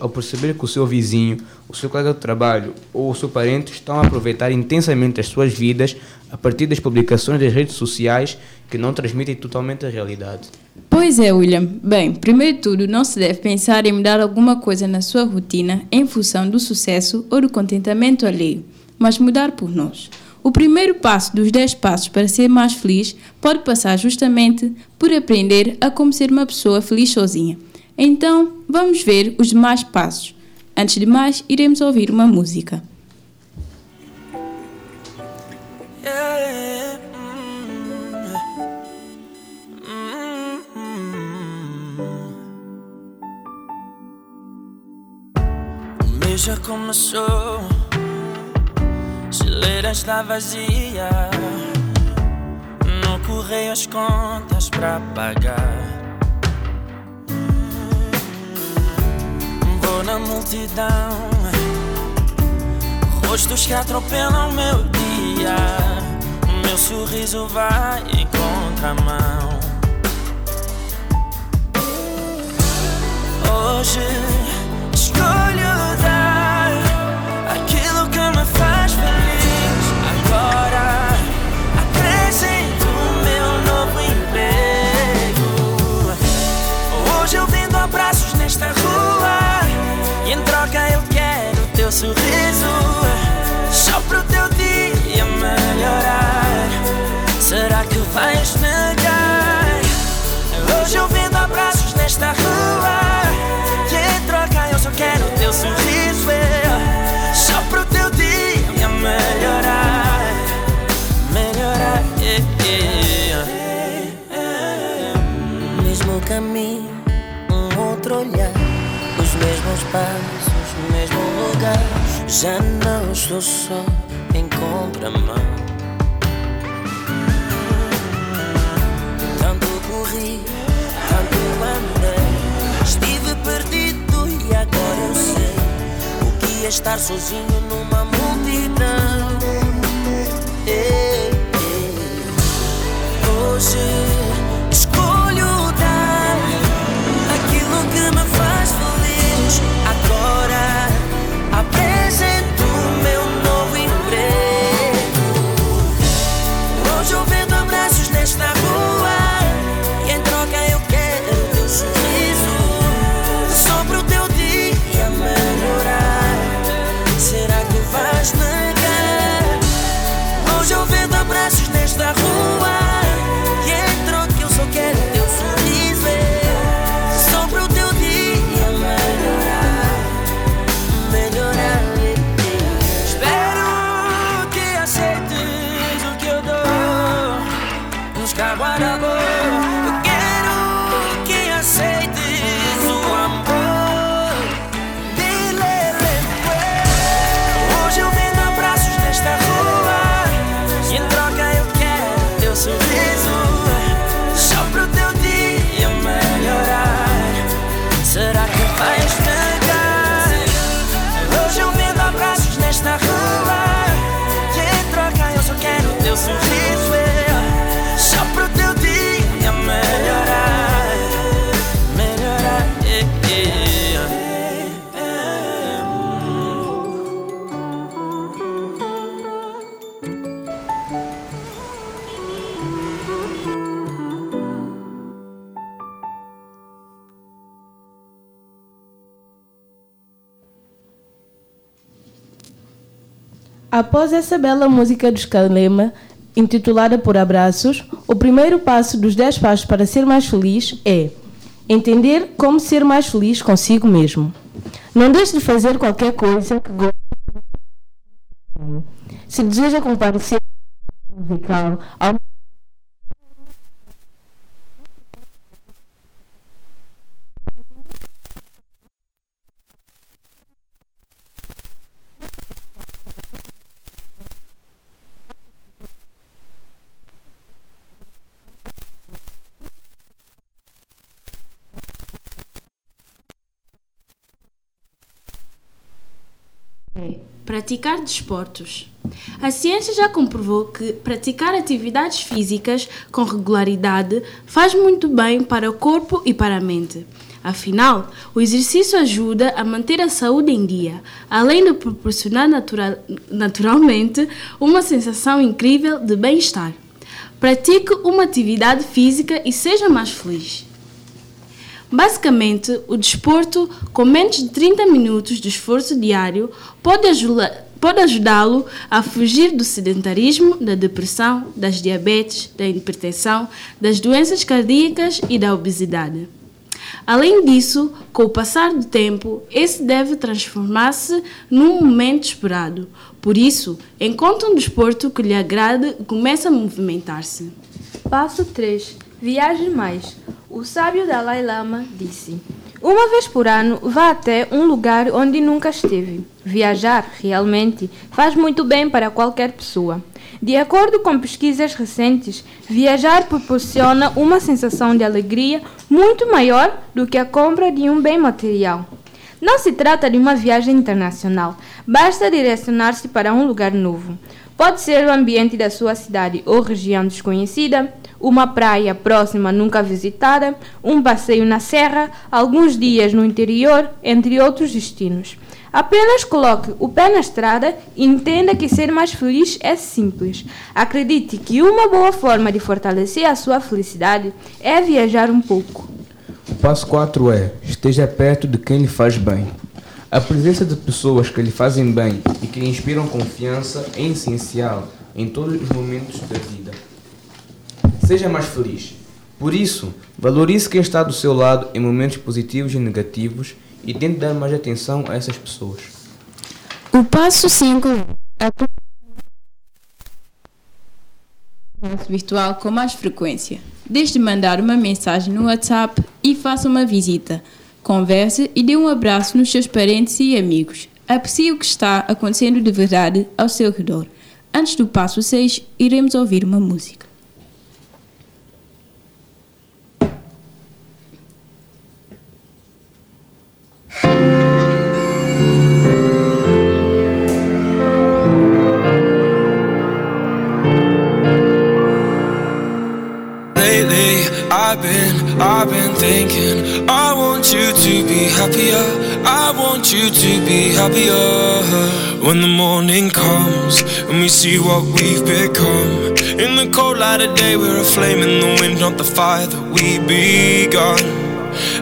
ao perceber que o seu vizinho, o seu colega de trabalho ou o seu parente estão a aproveitar intensamente as suas vidas a partir das publicações das redes sociais que não transmitem totalmente a realidade. Pois é, William. Bem, primeiro de tudo, não se deve pensar em mudar alguma coisa na sua rotina em função do sucesso ou do contentamento alheio, mas mudar por nós. O primeiro passo dos 10 passos para ser mais feliz pode passar justamente por aprender a como ser uma pessoa feliz sozinha. Então, vamos ver os demais passos. Antes de mais, iremos ouvir uma música. Já começou, geleira está vazia. No correio as contas para pagar. Na multidão, rostos que atropelam meu dia. Meu sorriso vai em contramão. Hoje mesmos passos, o mesmo lugar. Já não estou só em contramão. Tanto corri, tanto andei. Estive perdido e agora eu sei o que é estar sozinho numa multidão. Ei, ei. Hoje Após essa bela música do Scalema, intitulada por Abraços, o primeiro passo dos 10 passos para ser mais feliz é entender como ser mais feliz consigo mesmo. Não deixe de fazer qualquer coisa que goste. Se deseja comparecer musical ao Praticar desportos. A ciência já comprovou que praticar atividades físicas com regularidade faz muito bem para o corpo e para a mente. Afinal, o exercício ajuda a manter a saúde em dia, além de proporcionar natural, naturalmente uma sensação incrível de bem-estar. Pratique uma atividade física e seja mais feliz. Basicamente, o desporto, com menos de 30 minutos de esforço diário, pode pode ajudá-lo a fugir do sedentarismo, da depressão, das diabetes, da hipertensão, das doenças cardíacas e da obesidade. Além disso, com o passar do tempo, esse deve transformar-se num momento esperado. Por isso, encontre um desporto que lhe agrade e comece a movimentar-se. Passo 3. Viaje mais. O sábio Dalai Lama disse: Uma vez por ano, vá até um lugar onde nunca esteve. Viajar, realmente, faz muito bem para qualquer pessoa. De acordo com pesquisas recentes, viajar proporciona uma sensação de alegria muito maior do que a compra de um bem material. Não se trata de uma viagem internacional, basta direcionar-se para um lugar novo. Pode ser o ambiente da sua cidade ou região desconhecida, uma praia próxima nunca visitada, um passeio na serra, alguns dias no interior, entre outros destinos. Apenas coloque o pé na estrada e entenda que ser mais feliz é simples. Acredite que uma boa forma de fortalecer a sua felicidade é viajar um pouco. O passo 4 é: esteja perto de quem lhe faz bem. A presença de pessoas que lhe fazem bem e que lhe inspiram confiança é essencial em todos os momentos da vida. Seja mais feliz. Por isso, valorize quem está do seu lado em momentos positivos e negativos e tente dar mais atenção a essas pessoas. O passo 5 é virtual com mais frequência. Desde mandar uma mensagem no WhatsApp e faça uma visita. Converse e dê um abraço nos seus parentes e amigos. Aprecie o que está acontecendo de verdade ao seu redor. Antes do passo 6, iremos ouvir uma música. When the morning comes And we see what we've become. In the cold light of day We're a flame in the wind Not the fire that we begun.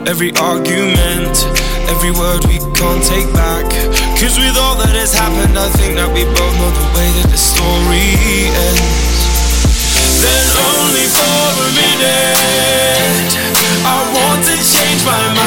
Every argument Every word we can't take back. Cause with all that has happened I think that we both know the way that the story ends. Then only for a minute I want to change my mind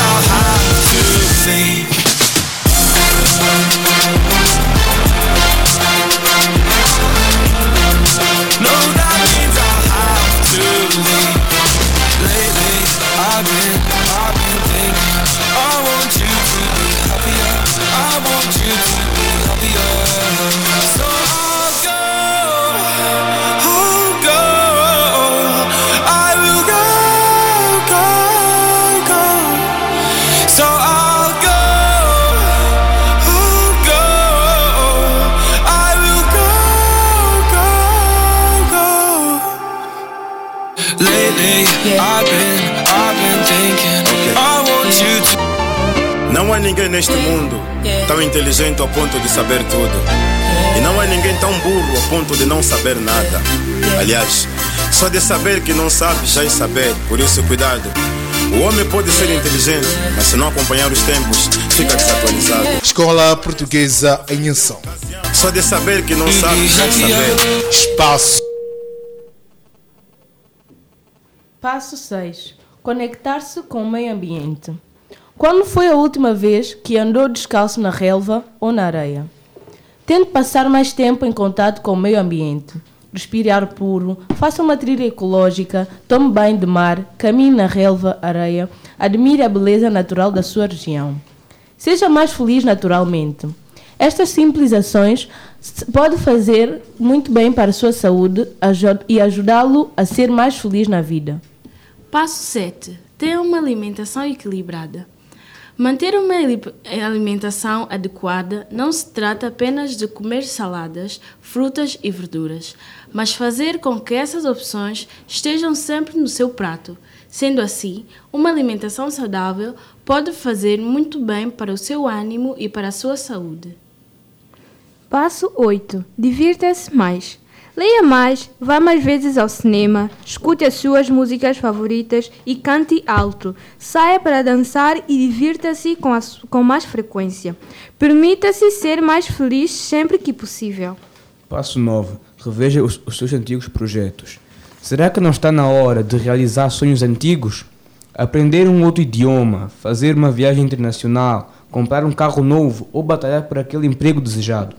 I'll have to see. Ninguém neste mundo tão inteligente ao ponto de saber tudo. E não há ninguém tão burro a ponto de não saber nada. Aliás, só de saber que não sabe já é saber, por isso cuidado. O homem pode ser inteligente, mas se não acompanhar os tempos, fica desatualizado. Escola Portuguesa em Ação. Só de saber que não sabe já é saber. Espaço. Passo 6. Conectar-se com o meio ambiente. Quando foi a última vez que andou descalço na relva ou na areia? Tente passar mais tempo em contato com o meio ambiente. Respire ar puro, faça uma trilha ecológica, tome banho de mar, caminhe na relva, areia, admire a beleza natural da sua região. Seja mais feliz naturalmente. Estas simples ações podem fazer muito bem para a sua saúde e ajudá-lo a ser mais feliz na vida. Passo 7. Tenha uma alimentação equilibrada. Manter uma ali- alimentação adequada não se trata apenas de comer saladas, frutas e verduras, mas fazer com que essas opções estejam sempre no seu prato. Sendo assim, uma alimentação saudável pode fazer muito bem para o seu ânimo e para a sua saúde. Passo 8. Divirta-se mais. Leia mais, vá mais vezes ao cinema, escute as suas músicas favoritas e cante alto. Saia para dançar e divirta-se com, com mais frequência. Permita-se ser mais feliz sempre que possível. Passo 9. Reveja os, os seus antigos projetos. Será que não está na hora de realizar sonhos antigos? Aprender um outro idioma, fazer uma viagem internacional, comprar um carro novo ou batalhar por aquele emprego desejado?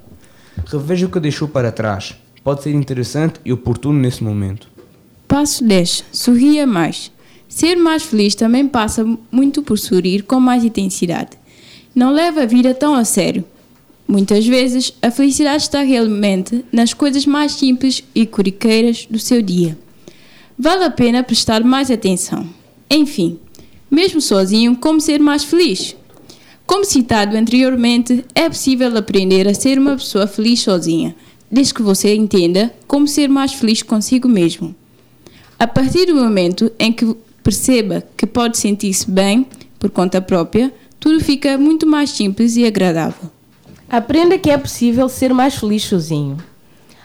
Reveja o que deixou para trás. Pode ser interessante e oportuno nesse momento. Passo 10. Sorria mais. Ser mais feliz também passa muito por sorrir com mais intensidade. Não leva a vida tão a sério. Muitas vezes, a felicidade está realmente nas coisas mais simples e corriqueiras do seu dia. Vale a pena prestar mais atenção. Enfim, mesmo sozinho, como ser mais feliz? Como citado anteriormente, é possível aprender a ser uma pessoa feliz sozinha, desde que você entenda como ser mais feliz consigo mesmo. A partir do momento em que perceba que pode sentir-se bem por conta própria, tudo fica muito mais simples e agradável. Aprenda que é possível ser mais feliz sozinho.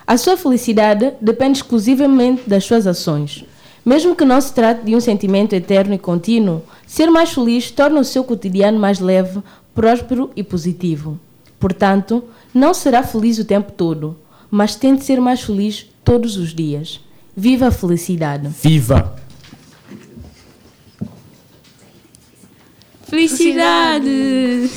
A sua felicidade depende exclusivamente das suas ações. Mesmo que não se trate de um sentimento eterno e contínuo, ser mais feliz torna o seu cotidiano mais leve, próspero e positivo. Portanto, não será feliz o tempo todo, mas tente ser mais feliz todos os dias. Viva a felicidade! Viva! Felicidade!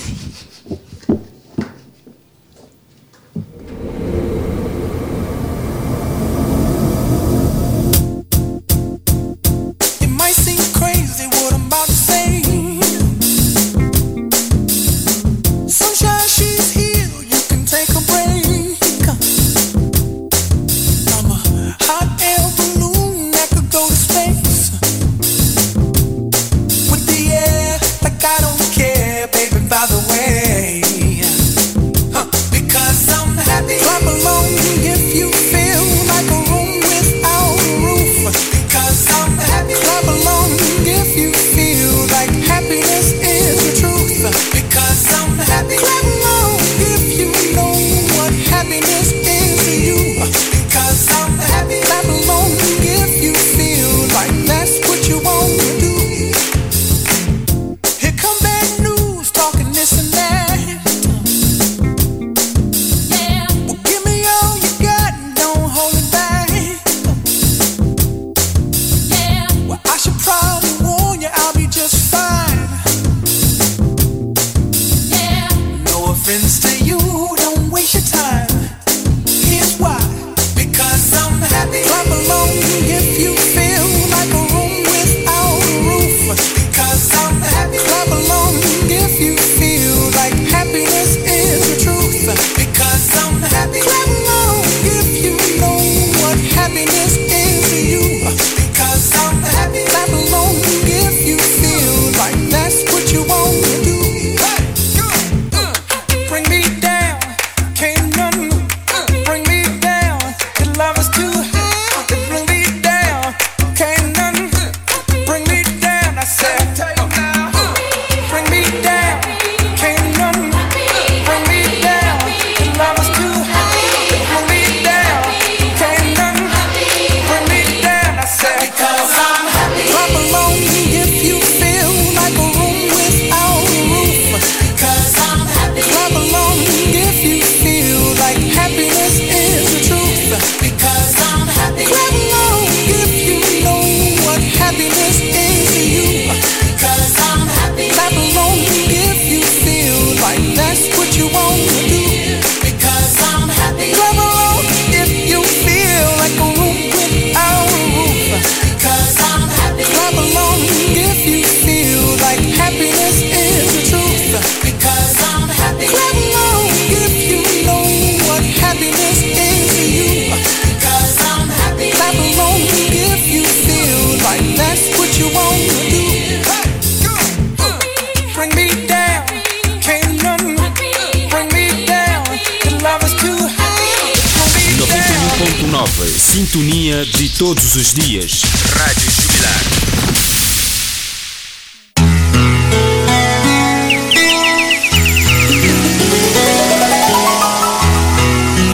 Sintonia de todos os dias. Rádio Jubilar.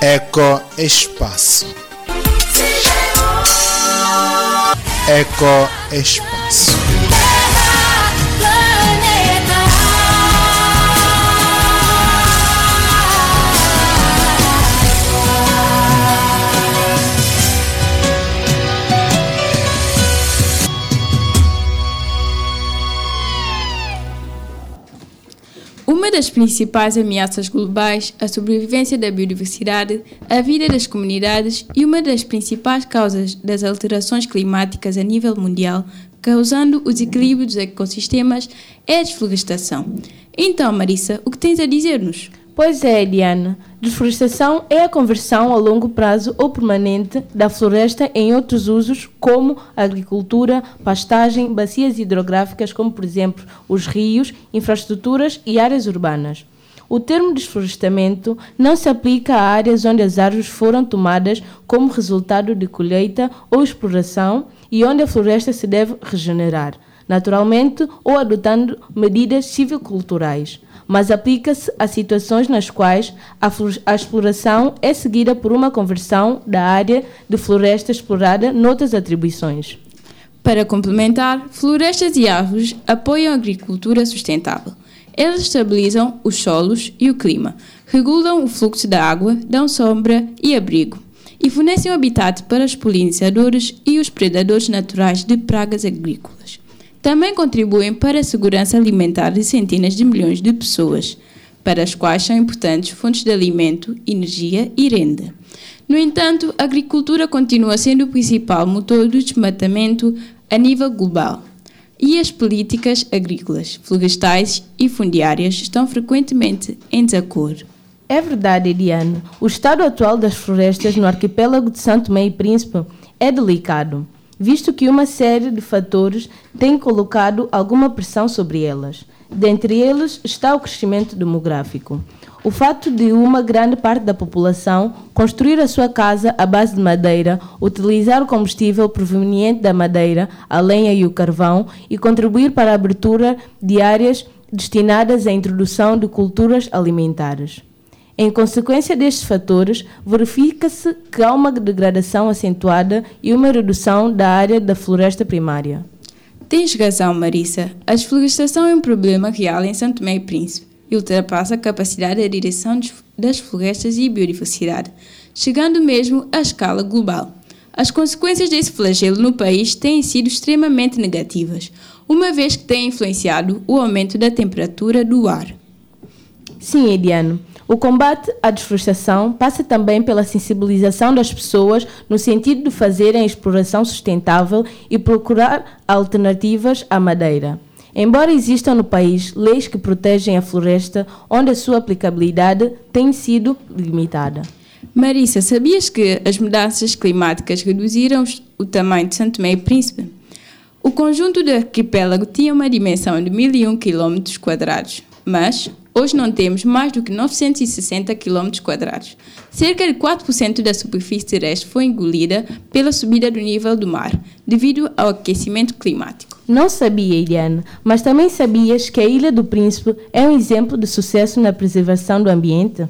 Eco Espaço. Eco Espaço. Das principais ameaças globais, a sobrevivência da biodiversidade, a vida das comunidades e uma das principais causas das alterações climáticas a nível mundial, causando o desequilíbrio dos ecossistemas, é a desflorestação. Então, Marissa, o que tens a dizer-nos? Pois é, Diana. Desflorestação é a conversão a longo prazo ou permanente da floresta em outros usos, como agricultura, pastagem, bacias hidrográficas, como por exemplo os rios, infraestruturas e áreas urbanas. O termo desflorestamento não se aplica a áreas onde as árvores foram tomadas como resultado de colheita ou exploração e onde a floresta se deve regenerar, naturalmente ou adotando medidas civiculturais mas aplica-se a situações nas quais a, a, exploração é seguida por uma conversão da área de floresta explorada noutras atribuições. Para complementar, florestas e árvores apoiam a agricultura sustentável. Elas estabilizam os solos e o clima, regulam o fluxo da água, dão sombra e abrigo, e fornecem habitat para os polinizadores e os predadores naturais de pragas agrícolas também contribuem para a segurança alimentar de centenas de milhões de pessoas, para as quais são importantes fontes de alimento, energia e renda. No entanto, a agricultura continua sendo o principal motor do desmatamento a nível global. E as políticas agrícolas, florestais e fundiárias estão frequentemente em desacordo. É verdade, Eliane. O estado atual das florestas no arquipélago de Santo Tomé e Príncipe é delicado visto que uma série de fatores tem colocado alguma pressão sobre elas. Dentre eles está o crescimento demográfico. O fato de uma grande parte da população construir a sua casa à base de madeira, utilizar o combustível proveniente da madeira, a lenha e o carvão e contribuir para a abertura de áreas destinadas à introdução de culturas alimentares. Em consequência destes fatores, verifica-se que há uma degradação acentuada e uma redução da área da floresta primária. Tens razão, Marissa. A desflorestação é um problema real em Santo Tomé e Príncipe e ultrapassa a capacidade de direção das florestas e biodiversidade, chegando mesmo à escala global. As consequências desse flagelo no país têm sido extremamente negativas, uma vez que têm influenciado o aumento da temperatura do ar. Sim, Ediano. O combate à desflorestação passa também pela sensibilização das pessoas no sentido de fazerem a exploração sustentável e procurar alternativas à madeira. Embora existam no país leis que protegem a floresta, onde a sua aplicabilidade tem sido limitada. Marissa, sabias que as mudanças climáticas reduziram o tamanho de Santo Tomé e Príncipe? O conjunto do arquipélago tinha uma dimensão de 1.001 km, mas Hoje não temos mais do que 960 km. Cerca de 4% da superfície terrestre foi engolida pela subida do nível do mar, devido ao aquecimento climático. Não sabia, Eliane, mas também sabias que a Ilha do Príncipe é um exemplo de sucesso na preservação do ambiente?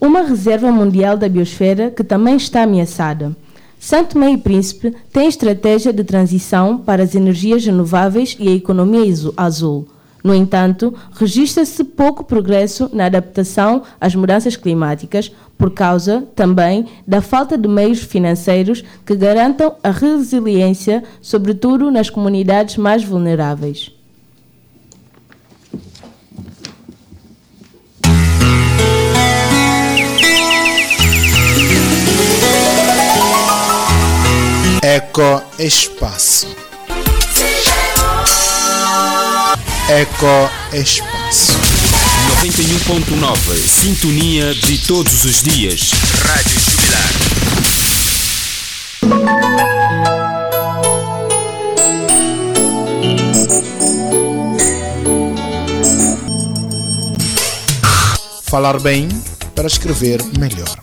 Uma reserva mundial da biosfera que também está ameaçada. Santo Meio Príncipe tem estratégia de transição para as energias renováveis e a economia azul no entanto, registra-se pouco progresso na adaptação às mudanças climáticas, por causa também da falta de meios financeiros que garantam a resiliência, sobretudo nas comunidades mais vulneráveis. Eco Espaço Eco Espaço. 91.9 Sintonia de todos os dias. Rádio Jubilar. Falar bem para escrever melhor.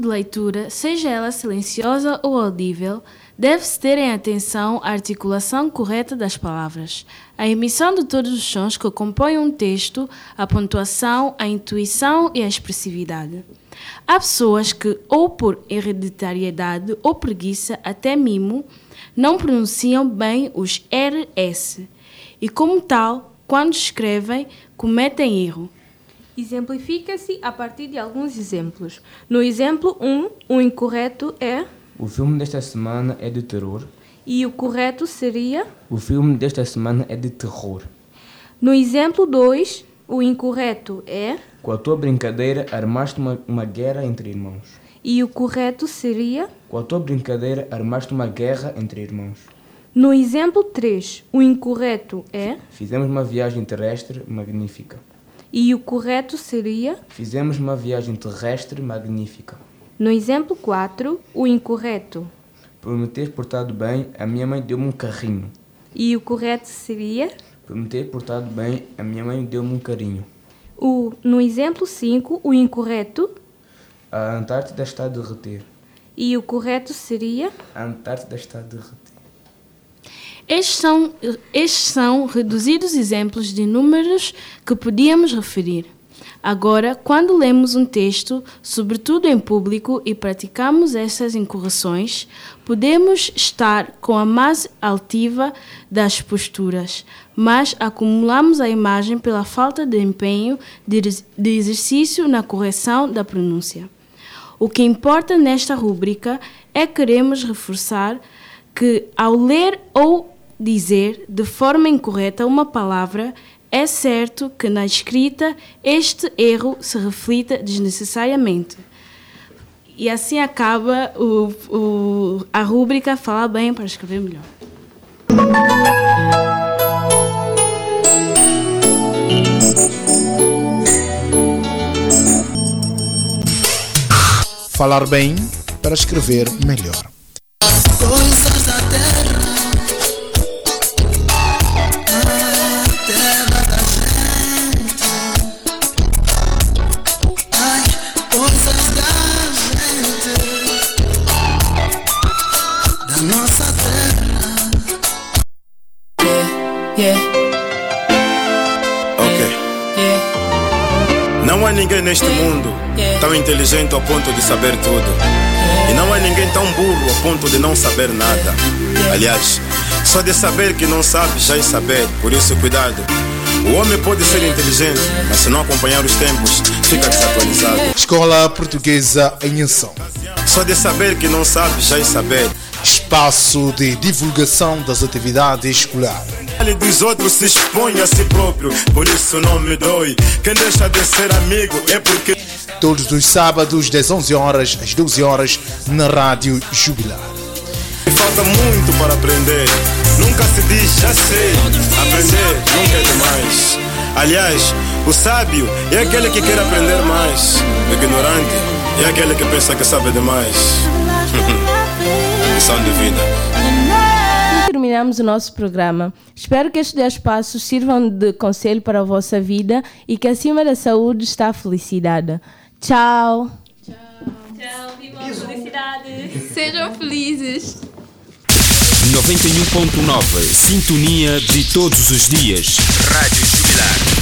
De leitura, seja ela silenciosa ou audível, deve-se ter em atenção a articulação correta das palavras, a emissão de todos os sons que compõem um texto, a pontuação, a intuição e a expressividade. Há pessoas que, ou por hereditariedade ou preguiça, até mimo, não pronunciam bem os RS e, como tal, quando escrevem, cometem erro. Exemplifica-se a partir de alguns exemplos. No exemplo 1, o incorreto é O filme desta semana é de terror. e o correto seria. O filme desta semana é de terror. No exemplo 2, o incorreto é Com a tua brincadeira armaste uma, uma guerra entre irmãos. e o correto seria. Com a tua brincadeira armaste uma guerra entre irmãos. No exemplo 3, o incorreto é Fizemos uma viagem terrestre magnífica. E o correto seria. Fizemos uma viagem terrestre magnífica. No exemplo 4, o incorreto Por me ter portado bem, a minha mãe deu-me um carrinho. e o correto seria. Por me ter portado bem, a minha mãe deu-me um carinho. O, no exemplo 5, o incorreto A Antártida está a derreter. e o correto seria. A Antártida está a derreter. Estes são, estes são reduzidos exemplos de números que podíamos referir. Agora, quando lemos um texto, sobretudo em público, e praticamos essas incorreções, podemos estar com a mais altiva das posturas, mas acumulamos a imagem pela falta de empenho de, exercício na correção da pronúncia. O que importa nesta rúbrica é queremos reforçar que, ao ler ou dizer de forma incorreta uma palavra, é certo que na escrita este erro se reflita desnecessariamente. E assim acaba o, o, a rúbrica Falar Bem para Escrever Melhor. Falar bem para escrever melhor. Coisas da terra, ninguém neste mundo tão inteligente ao ponto de saber tudo. E não há ninguém tão burro ao ponto de não saber nada. Aliás, só de saber que não sabe já é saber, por isso cuidado. O homem pode ser inteligente, mas se não acompanhar os tempos, fica desatualizado. Escola Portuguesa em Ação. Só de saber que não sabe já é saber. Espaço de divulgação das atividades escolares. Ele dos outros se expõe a si próprio, por isso não me dói. Quem deixa de ser amigo é porque. Todos os sábados, das 11 horas às 12 horas, na Rádio Jubilar. Falta muito para aprender. Nunca se diz já sei. Aprender nunca é demais. Aliás, o sábio é aquele que quer aprender mais. O ignorante é aquele que pensa que sabe demais. Lição de vida. Terminamos o nosso programa. Espero que estes 10 passos sirvam de conselho para a vossa vida e que acima da saúde está a felicidade. Tchau! Tchau, vivam a felicidade. Sejam felizes. 91.9 Sintonia de todos os dias. Rádio Jubilar.